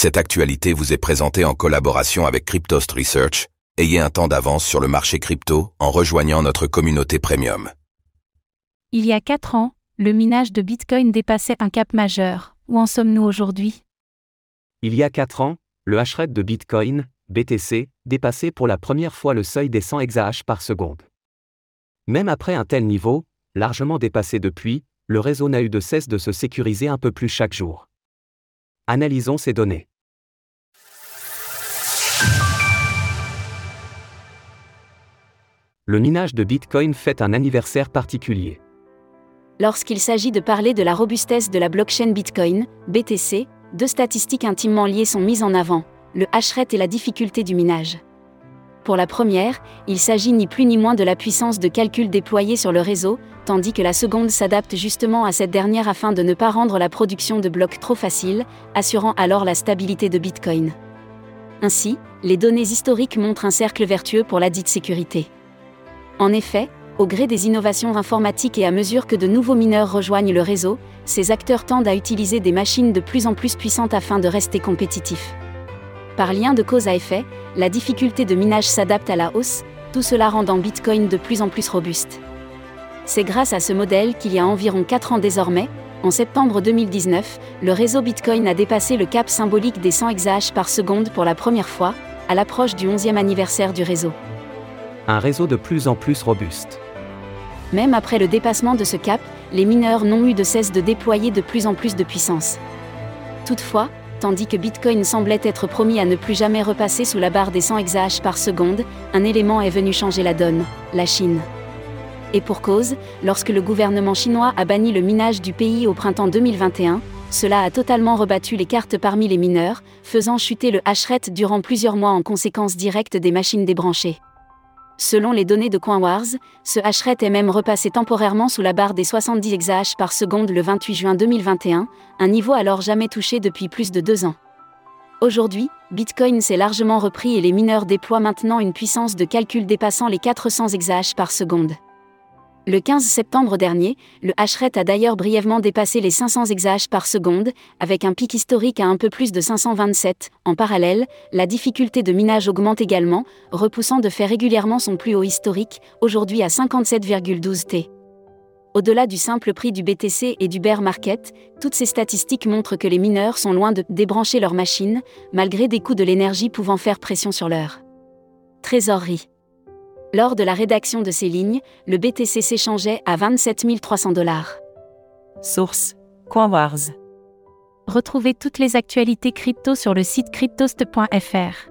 Cette actualité vous est présentée en collaboration avec Cryptost Research. Ayez un temps d'avance sur le marché crypto en rejoignant notre communauté premium. Il y a 4 ans, le minage de Bitcoin dépassait un cap majeur. Où en sommes-nous aujourd'hui? Il y a 4 ans, le hashrate de Bitcoin, BTC, dépassait pour la première fois le seuil des 100 exahash par seconde. Même après un tel niveau, largement dépassé depuis, le réseau n'a eu de cesse de se sécuriser un peu plus chaque jour. Analysons ces données. Le minage de Bitcoin fait un anniversaire particulier. Lorsqu'il s'agit de parler de la robustesse de la blockchain Bitcoin, BTC, deux statistiques intimement liées sont mises en avant, le hashrate et la difficulté du minage. Pour la première, il s'agit ni plus ni moins de la puissance de calcul déployée sur le réseau, tandis que la seconde s'adapte justement à cette dernière afin de ne pas rendre la production de blocs trop facile, assurant alors la stabilité de Bitcoin. Ainsi, les données historiques montrent un cercle vertueux pour la dite sécurité. En effet, au gré des innovations informatiques et à mesure que de nouveaux mineurs rejoignent le réseau, ces acteurs tendent à utiliser des machines de plus en plus puissantes afin de rester compétitifs. Par lien de cause à effet, la difficulté de minage s'adapte à la hausse, tout cela rendant Bitcoin de plus en plus robuste. C'est grâce à ce modèle qu'il y a environ 4 ans désormais, en septembre 2019, le réseau Bitcoin a dépassé le cap symbolique des 100 exahash par seconde pour la première fois, à l'approche du 11e anniversaire du réseau. Un réseau de plus en plus robuste. Même après le dépassement de ce cap, les mineurs n'ont eu de cesse de déployer de plus en plus de puissance. Toutefois, tandis que Bitcoin semblait être promis à ne plus jamais repasser sous la barre des 100 exahash par seconde, un élément est venu changer la donne, la Chine. Et pour cause, lorsque le gouvernement chinois a banni le minage du pays au printemps 2021, cela a totalement rebattu les cartes parmi les mineurs, faisant chuter le hashrate durant plusieurs mois en conséquence directe des machines débranchées. Selon les données de CoinWars, ce hashrate est même repassé temporairement sous la barre des 70 exahash par seconde le 28 juin 2021, un niveau alors jamais touché depuis plus de deux ans. Aujourd'hui, Bitcoin s'est largement repris et les mineurs déploient maintenant une puissance de calcul dépassant les 400 exahash par seconde. Le 15 septembre dernier, le hashrate a d'ailleurs brièvement dépassé les 500 exahash par seconde, avec un pic historique à un peu plus de 527. En parallèle, la difficulté de minage augmente également, repoussant de fait régulièrement son plus haut historique, aujourd'hui à 57,12 T. Au-delà du simple prix du BTC et du bear market, toutes ces statistiques montrent que les mineurs sont loin de débrancher leurs machines, malgré des coûts de l'énergie pouvant faire pression sur leur trésorerie. Lors de la rédaction de ces lignes, le BTC s'échangeait à 27 300 dollars. Source CoinWars. Retrouvez toutes les actualités crypto sur le site cryptost.fr.